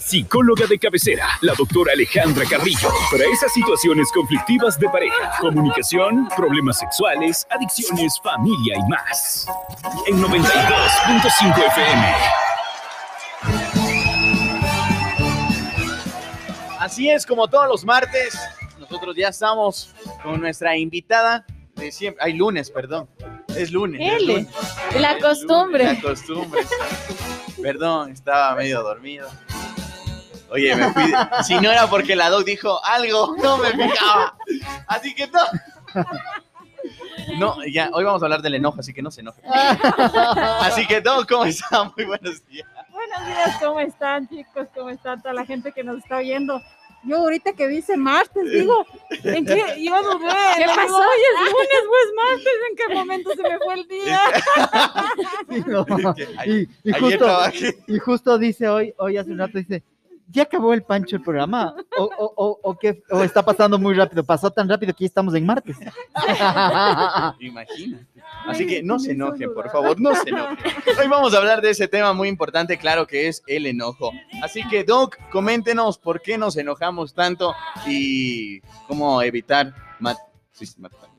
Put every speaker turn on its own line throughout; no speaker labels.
Psicóloga de cabecera, la doctora Alejandra Carrillo, para esas situaciones conflictivas de pareja, comunicación, problemas sexuales, adicciones, familia y más. En 92.5 FM.
Así es, como todos los martes, nosotros ya estamos con nuestra invitada de siempre. Ay, lunes, perdón. Es lunes. es
L,
lunes.
la costumbre.
La costumbre. Perdón, estaba medio dormido. Oye, me fui. Si no era porque la doc dijo algo, no me fijaba. Así que no. No, ya, hoy vamos a hablar del enojo, así que no se enoje. Así que, Doc, ¿cómo está? Muy buenos días.
Buenos días, ¿cómo están chicos? ¿Cómo está toda la gente que nos está oyendo? Yo ahorita que dice martes, digo, ¿en qué? Yo.
¿Qué
digo,
pasó?
Hoy es lunes, pues martes, ¿en qué momento se me fue el día?
Sí, no. Y, justo, y justo dice hoy, hoy hace un rato, dice, ¿ya acabó el Pancho el programa? ¿O, o, o, o qué? ¿O está pasando muy rápido? Pasó tan rápido que ya estamos en martes.
Imagínate. Así que no se
hizo
enojen, por favor, no se enojen. Hoy vamos a hablar de ese tema muy importante, claro que es el enojo. Así que, Doc, coméntenos por qué nos enojamos tanto y cómo evitar mat- sí.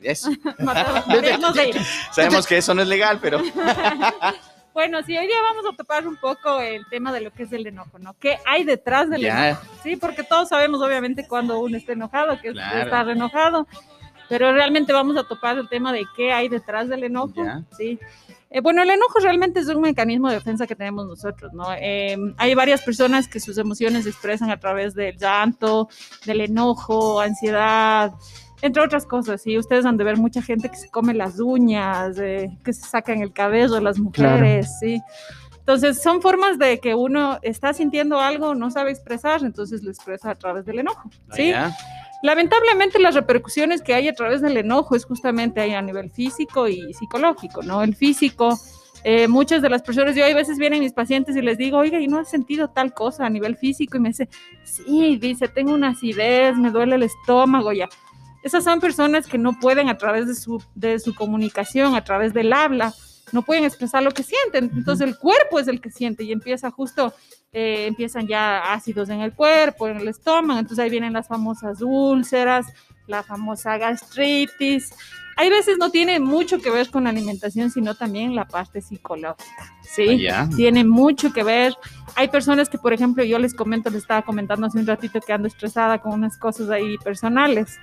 Sabemos que eso no es legal, pero
Bueno, sí, hoy día vamos a topar un poco el tema de lo que es el enojo, ¿no? ¿Qué hay detrás del enojo? Sí, porque todos sabemos obviamente cuando uno está enojado, que es
Claro.
estar enojado, pero realmente vamos a topar el tema de qué hay detrás del enojo,
Ya.
sí. Eh, bueno, el enojo realmente es un mecanismo de defensa que tenemos nosotros, ¿no? Eh, hay varias personas que sus emociones se expresan a través del llanto, del enojo, ansiedad, entre otras cosas, y ustedes han de ver mucha gente que se come las uñas, eh, que se sacan el cabello, las mujeres, ¿sí? Entonces, son formas de que uno está sintiendo algo, no sabe expresar, entonces lo expresa a través del enojo, ¿sí? Lamentablemente las repercusiones que hay a través del enojo es justamente ahí a nivel físico y psicológico, ¿no? El físico, eh, muchas de las personas, yo hay veces vienen mis pacientes y les digo, oiga, ¿y no has sentido tal cosa a nivel físico? Y me dice, sí, dice, tengo una acidez, me duele el estómago, ya. Esas son personas que no pueden a través de su, de su comunicación, a través del habla, no pueden expresar lo que sienten. Entonces el cuerpo es el que siente y empieza justo, eh, empiezan ya ácidos en el cuerpo, en el estómago. Entonces ahí vienen las famosas úlceras, la famosa gastritis. Hay veces no tiene mucho que ver con la alimentación, sino también la parte psicológica. Sí,
Ya.
tiene mucho que ver. Hay personas que, por ejemplo, yo les comento, les estaba comentando hace un ratito que ando estresada con unas cosas ahí personales.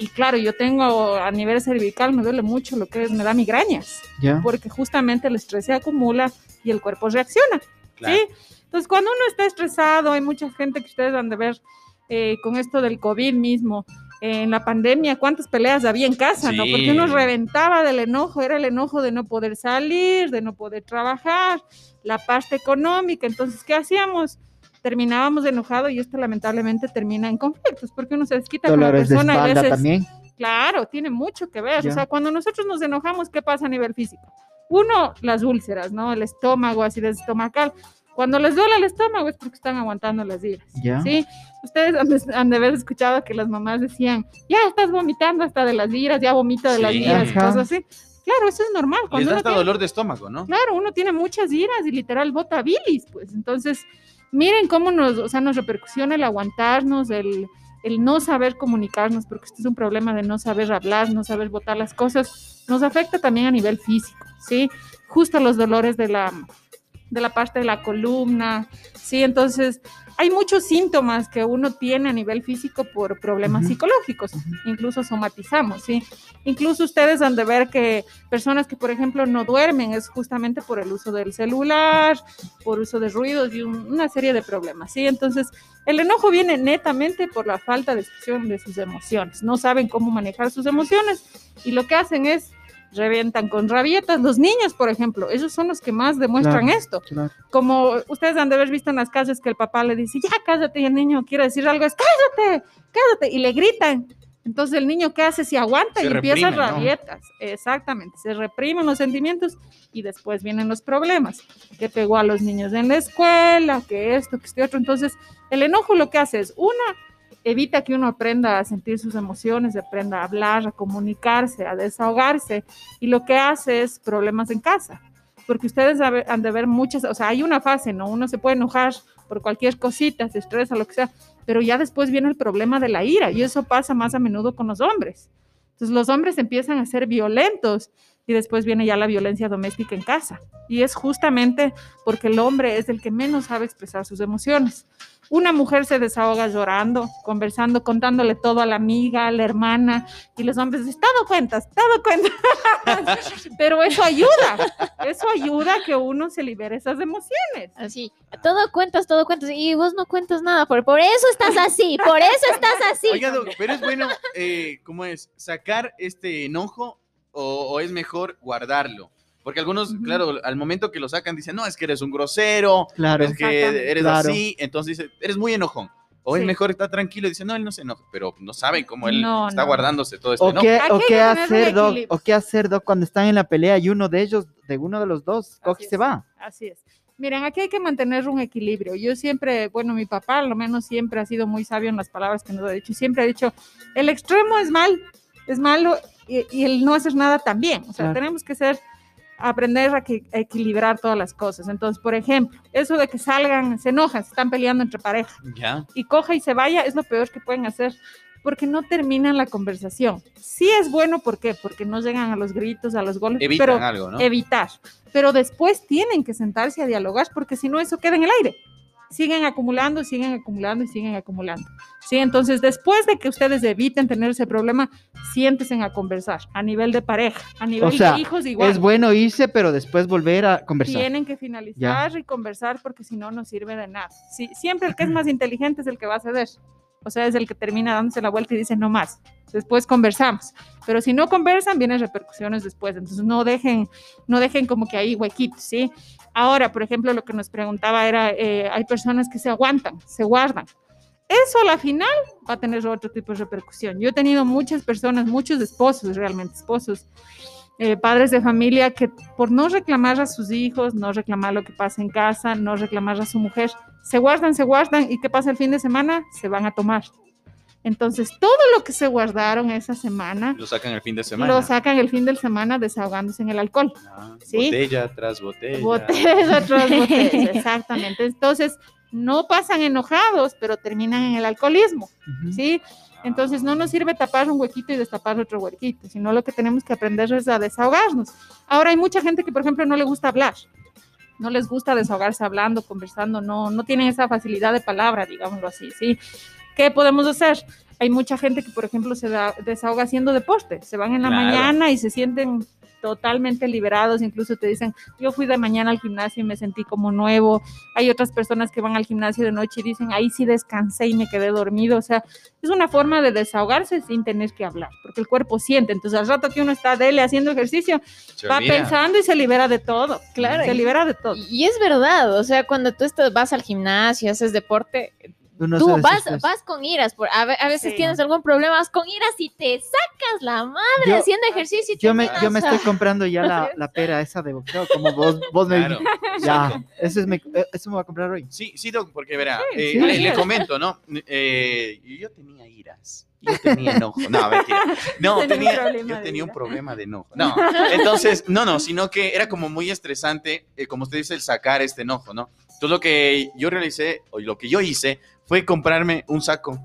Y claro, yo tengo a nivel cervical, me duele mucho lo que es, me da migrañas,
¿Ya?
porque justamente el estrés se acumula y el cuerpo reacciona.
Claro.
¿sí? Entonces, cuando uno está estresado, hay mucha gente que ustedes han de ver eh, con esto del COVID mismo, eh, en la pandemia, cuántas peleas había en casa, ¿no? Porque uno reventaba del enojo, era el enojo de no poder salir, de no poder trabajar, la parte económica. Entonces, ¿qué hacíamos? Terminábamos enojados y esto lamentablemente termina en conflictos, porque uno se desquita con la
Dolores de
persona y a
espalda
veces
también.
Claro, tiene mucho que ver.
Ya.
O sea, cuando nosotros nos enojamos, ¿qué pasa a nivel físico? Uno, las úlceras, ¿no? El estómago, acidez estomacal. Cuando les duele el estómago es porque están aguantando las iras.
Ya.
¿Sí? Ustedes han de, han de haber escuchado que las mamás decían, ya estás vomitando hasta de las iras, ya vomita de las iras,
Ajá.
cosas así. Claro, eso es normal.
Les
Cuando
da
uno
hasta
tiene-
dolor de estómago, ¿no?
Claro, uno tiene muchas iras y literal bota bilis, pues. Entonces, miren cómo nos, o sea, nos repercusiona el aguantarnos, el, el no saber comunicarnos, porque este es un problema de no saber hablar, no saber botar las cosas, nos afecta también a nivel físico, ¿sí? Justo los dolores de la, de la parte de la columna, ¿sí? Entonces, hay muchos síntomas que uno tiene a nivel físico por problemas psicológicos, incluso somatizamos, ¿sí? Incluso ustedes han de ver que personas que, por ejemplo, no duermen es justamente por el uso del celular, por uso de ruidos y un- una serie de problemas, ¿sí? Entonces, el enojo viene netamente por la falta de expresión de sus emociones. No saben cómo manejar sus emociones y lo que hacen es revientan con rabietas. Los niños, por ejemplo, ellos son los que más demuestran
Claro.
esto.
Claro.
Como ustedes han de haber visto en las calles que el papá le dice, ya cállate, y el niño quiere decir algo, es cállate, cállate, y le gritan. Entonces el niño qué hace si aguanta
Se
y empieza
reprime, ¿no?
rabietas. Exactamente, se reprimen los sentimientos y después vienen los problemas. Que pegó a los niños en la escuela, que esto, que este otro. Entonces el enojo lo que hace es, una, evita que uno aprenda a sentir sus emociones, aprenda a hablar, a comunicarse, a desahogarse. Y lo que hace es problemas en casa. Porque ustedes han de ver muchas, o sea, hay una fase, ¿no? Uno se puede enojar por cualquier cosita, se estresa, lo que sea, pero ya después viene el problema de la ira y eso pasa más a menudo con los hombres. Entonces los hombres empiezan a ser violentos y después viene ya la violencia doméstica en casa. Y es justamente porque el hombre es el que menos sabe expresar sus emociones. Una mujer se desahoga llorando, conversando, contándole todo a la amiga, a la hermana, y los hombres dicen, todo cuentas, todo cuentas. Pero eso ayuda, eso ayuda a que uno se libere esas emociones.
Así, todo cuentas, todo cuentas, y vos no cuentas nada, por, por eso estás así, por eso estás así.
Oiga, pero es bueno, eh, ¿cómo es? ¿Sacar este enojo o, o es mejor guardarlo? Porque algunos, claro, al momento que lo sacan dicen, no, es que eres un grosero,
Claro.
es que eres
Claro.
así, entonces dice, eres muy enojón. O es mejor estar tranquilo y dice, no, él no se enoja, pero no saben cómo él
No,
está
no.
guardándose todo este
O
enojo.
qué, o qué hacer, Doc, o qué hacer, Doc, cuando están en la pelea y uno de ellos, de uno de los dos, coge
Así
y se
es.
va.
Así es. Miren, aquí hay que mantener un equilibrio. Yo siempre, bueno, mi papá al menos siempre ha sido muy sabio en las palabras que nos ha dicho. y Siempre ha dicho, el extremo es mal, es malo y, y el no hacer nada también. O sea,
Claro.
tenemos que ser, aprender a, que- a equilibrar todas las cosas. Entonces, por ejemplo, eso de que salgan, se enojan, se están peleando entre pareja y coja y se vaya es lo peor que pueden hacer porque no terminan la conversación. Sí es bueno, ¿por qué? Porque no llegan a los gritos, a los golpes,
Evitan
pero
algo, ¿no?
evitar. Pero después tienen que sentarse a dialogar porque si no eso queda en el aire. Siguen acumulando, siguen acumulando y siguen acumulando. Sí, entonces después de que ustedes eviten tener ese problema, siéntense a conversar a nivel de pareja, a nivel
sea,
de hijos igual.
Es bueno irse, pero después volver a conversar.
Tienen que finalizar y conversar porque si no, no sirve de nada. Sí, siempre el que es más inteligente es el que va a ceder. O sea, es el que termina dándose la vuelta y dice no más. Después conversamos. Pero si no conversan, vienen repercusiones después. Entonces no dejen, no dejen como que hay huequitos, ¿sí? Ahora, por ejemplo, lo que nos preguntaba era, eh, hay personas que se aguantan, se guardan. Eso a la final va a tener otro tipo de repercusión. Yo he tenido muchas personas, muchos esposos, realmente esposos, eh, padres de familia que por no reclamar a sus hijos, no reclamar lo que pasa en casa, no reclamar a su mujer, se guardan, se guardan y ¿qué pasa el fin de semana? Se van a tomar. Entonces, todo lo que se guardaron esa semana
Lo sacan el fin de semana.
lo sacan el fin de semana desahogándose en el alcohol.
Ah,
¿sí?
Botella tras botella.
Botella tras botella, exactamente. Entonces, no pasan enojados, pero terminan en el alcoholismo. ¿sí? Entonces no nos sirve tapar un huequito y destapar otro huequito, sino lo que tenemos que aprender es a desahogarnos. Ahora hay mucha gente que, por ejemplo, no le gusta hablar, no les gusta desahogarse hablando, conversando, no, no tienen esa facilidad de palabra, digámoslo así, ¿sí? ¿Qué podemos hacer? Hay mucha gente que, por ejemplo, se da- desahoga haciendo deporte, se van en la
Claro.
mañana y se sienten totalmente liberados, incluso te dicen, yo fui de mañana al gimnasio y me sentí como nuevo. Hay otras personas que van al gimnasio de noche y dicen, ahí sí descansé y me quedé dormido. O sea, es una forma de desahogarse sin tener que hablar, porque el cuerpo siente. Entonces, al rato que uno está dele haciendo ejercicio,
Se
va
olvida.
pensando y se libera de todo.
Claro,
Se libera de todo.
Y es verdad, o sea, cuando tú estás, vas al gimnasio, haces deporte,
Uno
tú vas, vas con iras, por, a, a veces
Sí.
tienes algún problema, vas con iras y te sacas la madre
Yo-
haciendo ejercicio. y
Yo me,
terminas,
yo me estoy comprando ya la, la pera esa de boxeo, como vos, vos me
Claro.
Ya,
exacto.
eso, es mi- eh, eso me va a comprar hoy.
Sí, sí, Doc, porque verá,
Sí,
eh,
sí.
le, le comento, ¿no? Eh, yo tenía iras, yo tenía enojo. No, mentira. No,
Tenía un
tenía,
problema
yo tenía un problema de enojo. No, entonces, no, no, sino que era como muy estresante, eh, como usted dice, el sacar este enojo, ¿no? Entonces, lo que yo realicé, o lo que yo hice, fue comprarme un saco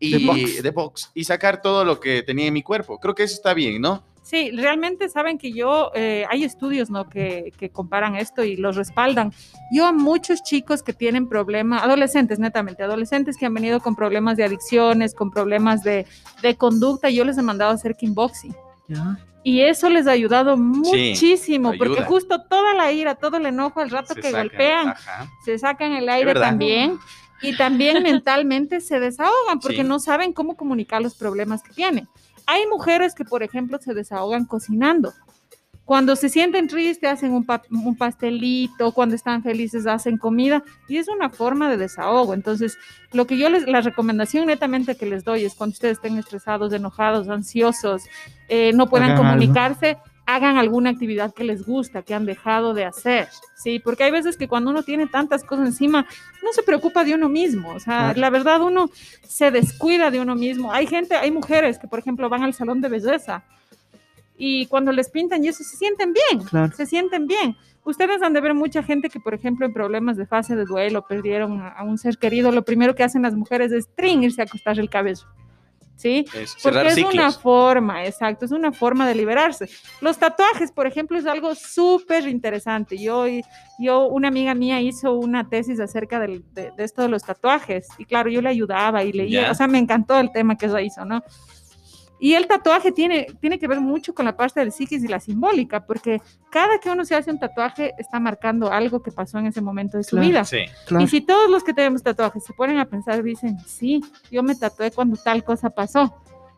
y,
De box.
de box y sacar todo lo que tenía en mi cuerpo. Creo que eso está bien, ¿no?
Sí, realmente saben que yo, eh, hay estudios ¿no? que, que comparan esto y los respaldan. Yo a muchos chicos que tienen problemas, adolescentes netamente, adolescentes que han venido con problemas de adicciones, con problemas de, de conducta, yo les he mandado a hacer kickboxing.
Ya.
Y eso les ha ayudado muchísimo, porque
ayuda.
justo toda la ira, todo el enojo, al rato
Se
que
sacan,
golpean,
ajá.
se sacan el aire también y también mentalmente se desahogan porque
Sí.
no saben cómo comunicar los problemas que tienen. Hay mujeres que, por ejemplo, se desahogan cocinando. Cuando se sienten tristes, hacen un, pa- un pastelito, cuando están felices, hacen comida y es una forma de desahogo. Entonces, lo que yo les, la recomendación netamente que les doy es cuando ustedes estén estresados, enojados, ansiosos, eh, no puedan
Hagan algo.
Hagan alguna actividad que les gusta, que han dejado de hacer, ¿sí? Porque hay veces que cuando uno tiene tantas cosas encima, no se preocupa de uno mismo, o sea, la verdad uno se descuida de uno mismo. Hay gente, hay mujeres que, por ejemplo, van al salón de belleza y cuando les pintan y eso se sienten bien,
Claro.
se sienten bien. Ustedes han de ver mucha gente que, por ejemplo, en problemas de fase de duelo perdieron a, a un ser querido, lo primero que hacen las mujeres es trin, irse a acostar el cabello. ¿Sí?
Es
Porque es una forma, exacto, es una forma de liberarse. Los tatuajes, por ejemplo, es algo súper interesante. Yo, yo, una amiga mía hizo una tesis acerca del- de, de esto de los tatuajes y claro, yo le ayudaba y leía, o sea, me encantó el tema que ella hizo, ¿no? Y el tatuaje tiene, tiene que ver mucho con la parte del psiquis y la simbólica, porque cada que uno se hace un tatuaje está marcando algo que pasó en ese momento de su
Claro.
vida.
Sí.
Claro.
Y si todos los que tenemos tatuajes se ponen a pensar, dicen, sí, yo me tatué cuando tal cosa pasó.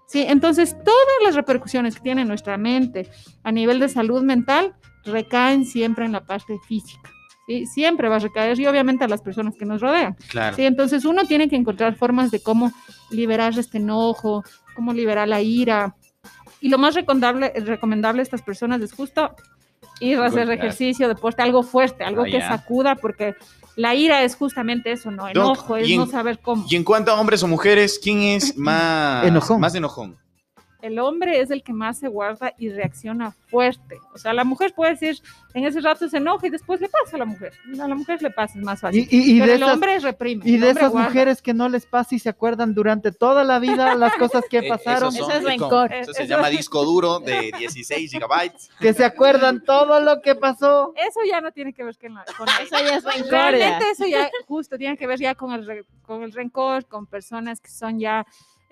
Sí, entonces todas las repercusiones que tiene nuestra mente a nivel de salud mental recaen siempre en la parte física. ¿sí? Siempre va a recaer y obviamente a las personas que nos rodean.
Claro.
¿sí? Entonces uno tiene que encontrar formas de cómo liberar este enojo, cómo liberar la ira. Y lo más recomendable, recomendable a estas personas es justo ir a hacer ejercicio, deporte, algo fuerte, algo
Ah,
que sacuda, porque la ira es justamente eso, ¿no?
Doc,
Enojo, es
en-
no saber cómo.
Y en cuanto a hombres o mujeres, ¿quién es más
Enojón.
Más enojón.
El hombre es el que más se guarda y reacciona fuerte. O sea, la mujer puede decir, en ese rato se enoja y después le pasa a la mujer. A la mujer le pasa, es más fácil.
Y, y- y
Pero
de
el
esas,
hombre reprime.
y de esas
guarda.
mujeres que no les pasa y se acuerdan durante toda la vida las cosas que
Eh,
pasaron,
esos
Eso
son-
es rencor.
Eso se
Eso-
llama disco duro de 16 gigabytes.
que se acuerdan todo lo que pasó.
Eso ya no tiene que ver con, la, con
Eso ya es rencor.
Realmente eso ya justo tiene que ver ya con el, con el rencor, con personas que son ya,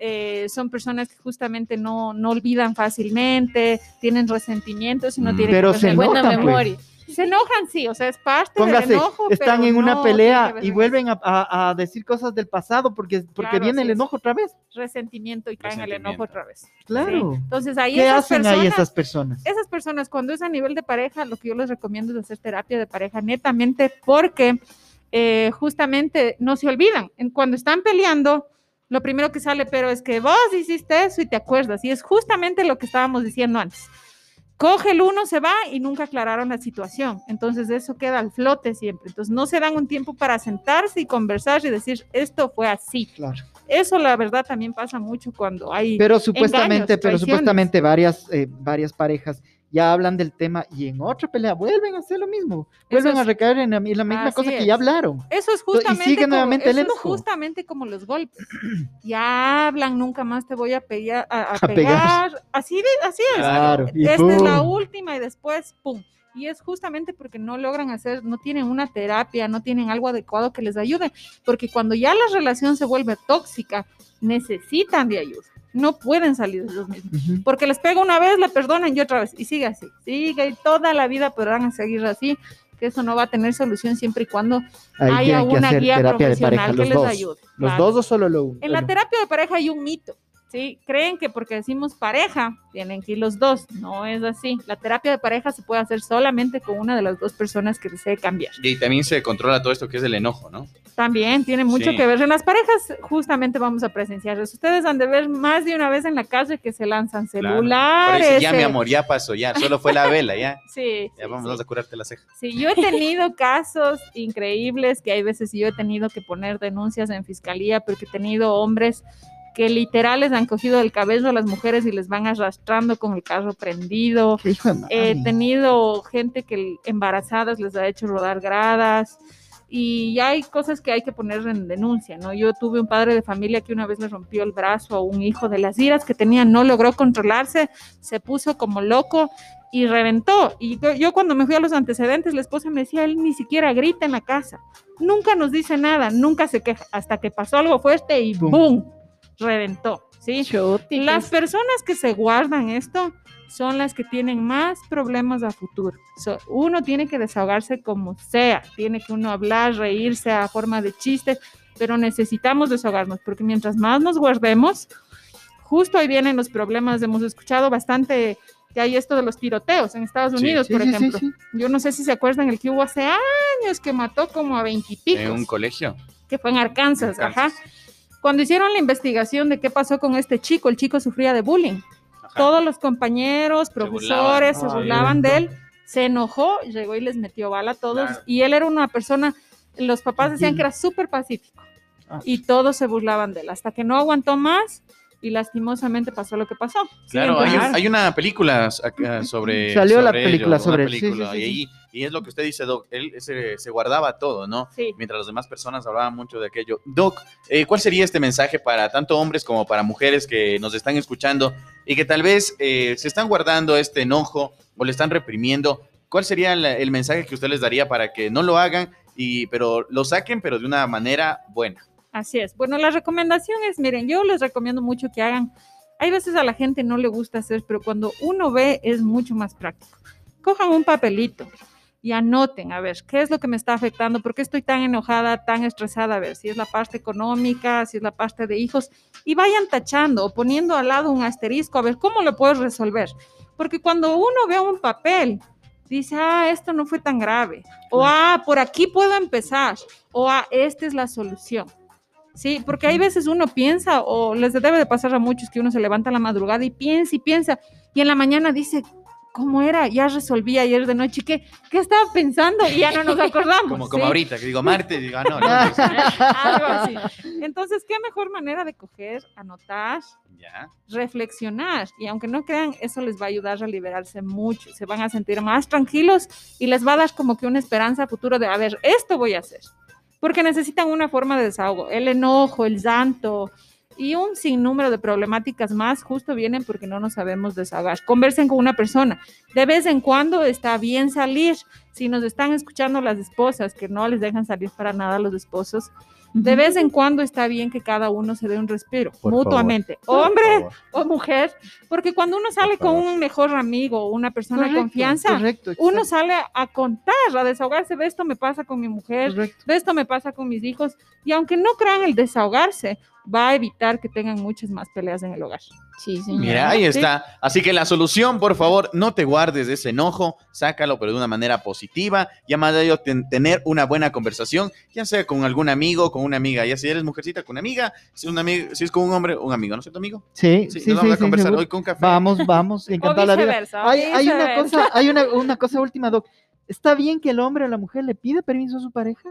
eh, son personas que justamente no, no olvidan fácilmente, tienen resentimientos y no
Mm.
tienen
Pero
que
se
ver-
Buena
pues.
memoria.
Se enojan, sí, o sea, es parte
Póngase,
del enojo.
están
pero
en una
no
pelea y vuelven a, a- a decir cosas del pasado porque, porque
Claro,
viene el
es.
enojo otra vez.
resentimiento y caen en el enojo otra vez.
Claro.
¿sí? Entonces ahí
¿Qué
esas
hacen
personas,
ahí esas personas?
esas personas, cuando es a nivel de pareja, lo que yo les recomiendo es hacer terapia de pareja netamente porque eh, justamente no se olvidan. Cuando están peleando, lo primero que sale, pero es que vos hiciste eso y te acuerdas. Y es justamente lo que estábamos diciendo antes. Coge el uno, se va y nunca aclararon la situación. Entonces eso queda al flote siempre. Entonces no se dan un tiempo para sentarse y conversar y decir, esto fue así.
Claro.
Eso la verdad también pasa mucho cuando hay...
Pero supuestamente,
engaños,
pero supuestamente varias, eh, varias parejas ya hablan del tema y en otra pelea vuelven a hacer lo mismo, vuelven
es-
a recaer en la, en la misma cosa que ya hablaron.
Eso es
y
justamente,
sigue
como,
el
eso es
enojo.
justamente como los golpes. Ya hablan, nunca más te voy a, pegar, a, a
A pegar.
pegar. Así, de- así es.
Claro. y
Esta es la última y después, ¡pum! Y es justamente porque no logran hacer, no tienen una terapia, no tienen algo adecuado que les ayude. Porque cuando ya la relación se vuelve tóxica, necesitan de ayuda. No pueden salir de ellos mismos. Porque les pega una vez, la perdonan y otra vez. Y sigue así. Sigue y toda la vida podrán seguir así. Que eso no va a tener solución siempre y cuando
Ahí
haya una guía
terapia de
profesional
pareja,
que
los
les
dos.
ayude.
¿Los
claro.
dos o solo lo uno?
En la terapia de pareja hay un mito, ¿sí? Creen que porque decimos pareja, tienen que ir los dos. No es así. La terapia de pareja se puede hacer solamente con una de las dos personas que desee cambiar.
Y también se controla todo esto que es el enojo, ¿no?
También tiene mucho
Sí.
que ver. En las parejas justamente vamos a presenciar eso. Ustedes han de ver más de una vez en la calle que se lanzan
Claro.
celulares.
Parece, ya, mi amor, ya pasó, ya. Solo fue la vela, ya.
Sí,
Ya vamos,
sí.
vamos a curarte la ceja.
Sí, yo he tenido casos increíbles que hay veces yo he tenido que poner denuncias en fiscalía porque he tenido hombres que literal les han cogido el cabello a las mujeres y les van arrastrando con el carro prendido. He tenido gente que embarazadas les ha hecho rodar gradas y ya hay cosas que hay que poner en denuncia, ¿no? Yo tuve un padre de familia que una vez le rompió el brazo a un hijo de las iras que tenía, no logró controlarse, se puso como loco y reventó. Y yo, cuando me fui a los antecedentes, la esposa me decía, él ni siquiera grita en la casa, nunca nos dice nada, nunca se queja, hasta que pasó algo fuerte y. ¡boom! Reventó, ¿sí? Las personas que se guardan esto son las que tienen más problemas a futuro. So, uno tiene que desahogarse como sea, tiene que uno hablar, reírse a forma de chiste, pero necesitamos desahogarnos porque mientras más nos guardemos, justo ahí vienen los problemas. Hemos escuchado bastante que hay esto de los tiroteos en Estados
Sí.
Unidos,
Sí,
por
sí, sí,
ejemplo.
sí.
Yo no sé si se acuerdan el que hubo hace años que mató como a veintipicos
En un colegio.
que fue en Arkansas,
Arkansas.
ajá. Cuando hicieron la investigación de qué pasó con este chico, el chico sufría de bullying.
Ajá.
Todos los compañeros, profesores se
burlaban.
burlaban,
Ay,
de
no.
él. Se enojó, llegó y les metió bala a todos.
Claro.
Y él era una persona, los papás decían que era súper pacífico.
Ah.
Y todos se burlaban de él. Hasta que no aguantó más, y lastimosamente pasó lo que pasó.
Claro, hay, hay una película acá sobre.
Salió la
sobre
película
ello,
sobre él, sí,
película,
sí, sí,
y, ahí- y es lo que usted dice, Doc. Él se, se guardaba todo, ¿no?
sí.
Mientras las demás personas hablaban mucho de aquello. Doc, eh, ¿cuál sería este mensaje para tanto hombres como para mujeres que nos están escuchando y que tal vez eh, se están guardando este enojo o le están reprimiendo? ¿Cuál sería la- el mensaje que usted les daría para que no lo hagan, y, pero lo saquen, pero de una manera buena?
Así es. Bueno, la recomendación es, miren, yo les recomiendo mucho que hagan, hay veces a la gente no le gusta hacer, pero cuando uno ve es mucho más práctico. Cojan un papelito y anoten, a ver, ¿qué es lo que me está afectando? ¿Por qué estoy tan enojada, tan estresada? A ver, si es la parte económica, si es la parte de hijos, y vayan tachando o poniendo al lado un asterisco, a ver, ¿cómo lo puedo resolver? Porque cuando uno ve un papel, dice, ah, esto no fue tan grave, o ah, por aquí puedo empezar, o ah, esta es la solución. Sí, porque hay veces uno piensa, o les debe de pasar a muchos que uno se levanta a la madrugada y piensa y piensa, y en la mañana dice, ¿cómo era? Ya resolví ayer de noche, ¿qué, qué estaba pensando? Y ya no nos acordamos.
Como, como
¿sí?
ahorita, que digo martes, digo, ah, no, lunes.
Algo así. Entonces, ¿qué mejor manera de coger, anotar,
ya.
reflexionar? Y aunque no crean, eso les va a ayudar a liberarse mucho. Se van a sentir más tranquilos y les va a dar como que una esperanza futuro de, a ver, esto voy a hacer. Porque necesitan una forma de desahogo. El enojo, el llanto y un sinnúmero de problemáticas más justo vienen porque no nos sabemos desahogar. Conversen con una persona. De vez en cuando está bien salir. Si nos están escuchando las esposas, que no les dejan salir para nada a los esposos, de vez en cuando está bien que cada uno se dé un respiro,
Por
mutuamente, hombre o mujer, porque cuando uno sale con un mejor amigo o una persona
Correcto,
de confianza,
correcto,
uno sale a contar, a desahogarse, de esto me pasa con mi mujer,
correcto.
de esto me pasa con mis hijos, y aunque no crean el desahogarse, va a evitar que tengan muchas más peleas en el hogar.
Sí, señor.
Mira, ahí
Sí.
está. Así que la solución, por favor, no te guardes ese enojo, sácalo, pero de una manera positiva. Y además de ello, ten- tener una buena conversación, ya sea con algún amigo, con una amiga. Ya si eres mujercita, con una amiga. Si, es un amigo, si es con un hombre, un amigo, ¿no es cierto, amigo?
Sí,
Sí,
sí,
nos vamos
sí,
a
sí,
conversar
seguro.
hoy con café.
Vamos, vamos, encantada la vida. Hay, hay una
viceversa.
cosa, hay una, una cosa última, Doc. ¿Está bien que el hombre o la mujer le pida permiso a su pareja?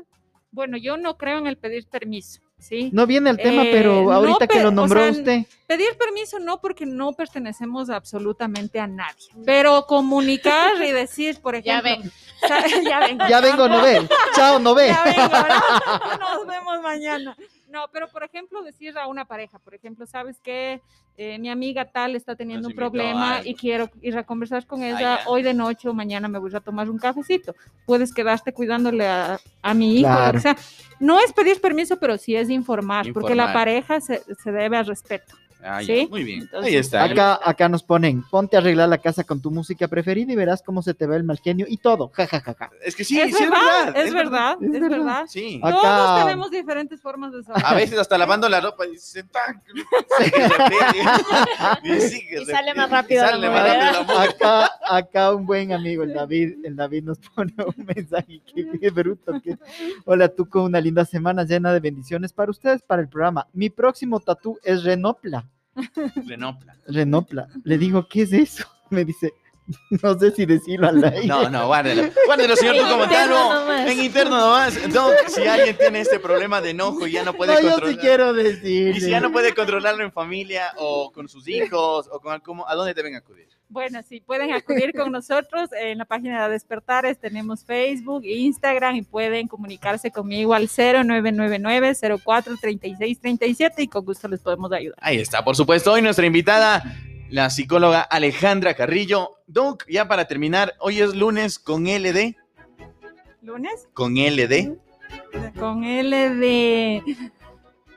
Bueno, yo no creo en el pedir permiso, ¿sí?
No viene el tema,
Eh,
pero
no,
ahorita que lo
o
nombró
sea,
usted.
Pedir permiso no porque no pertenecemos absolutamente a nadie, pero comunicar y decir, por
Ya
ejemplo, ya ven,
Ya vengo, no ve. Chao, no ve.
Ya vengo, ¿no? Nos vemos mañana. No, pero por ejemplo, decir a una pareja, por ejemplo, ¿sabes qué? Eh, mi amiga tal está teniendo
Nos
un problema y quiero ir a conversar con ella
ya.
hoy de noche o mañana me voy a tomar un cafecito. Puedes quedarte cuidándole a, a mi hijo,
Claro.
que sea. No es pedir permiso, pero sí es informar, porque la
Informar.
pareja se, se debe al respeto.
Ah. Muy bien.
Entonces,
ahí está.
Acá, acá nos ponen, ponte a arreglar la casa con tu música preferida y verás cómo se te ve el mal genio y todo. Ja, ja, ja, ja.
Es que sí,
es,
sí,
verdad, es verdad,
Es
es
verdad.
verdad.
Sí.
Ah,
Todos tenemos diferentes formas de saber.
A veces hasta lavando la ropa y dicen, "Tac", y sigue,
Y sale más rápido
sale más rápido.
Acá, acá un buen amigo, el David, el David nos pone un mensaje que qué bruto. que- Hola, tú con una linda semana llena de bendiciones para ustedes, para el programa. Mi próximo tatú es Renopla.
Renopla.
Renopla. Le digo, ¿qué es eso? Me dice, no sé si decirlo al aire.
No, no, guárdelo. Guárdelo, señor Tuco Montano. En interno nomás. Doc, si alguien tiene este problema de enojo y ya no puede
No, yo sí quiero decir.
Y si ya no puede controlarlo en familia o con sus hijos o con algo, ¿a dónde deben acudir?
Bueno, sí, pueden acudir con nosotros en la página de Despertares, tenemos Facebook, Instagram y pueden comunicarse conmigo al 0999-043637 y con gusto les podemos ayudar.
Ahí está, por supuesto, hoy nuestra invitada, la psicóloga Alejandra Carrillo. Doc, ya para terminar, hoy es lunes con LD.
¿Lunes?
Con LD.
Con L de...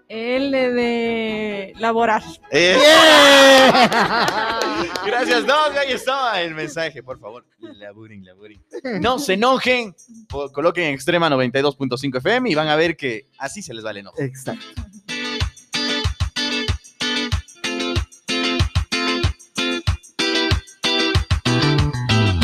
L de laboral.
Eh,
¡Yeah!
Gracias, Doc. Ahí está el mensaje, por favor. Laburen, laburen. No se enojen. Coloquen Extrema 92.5 FM y van a ver que así se les va el enojo.
Exacto.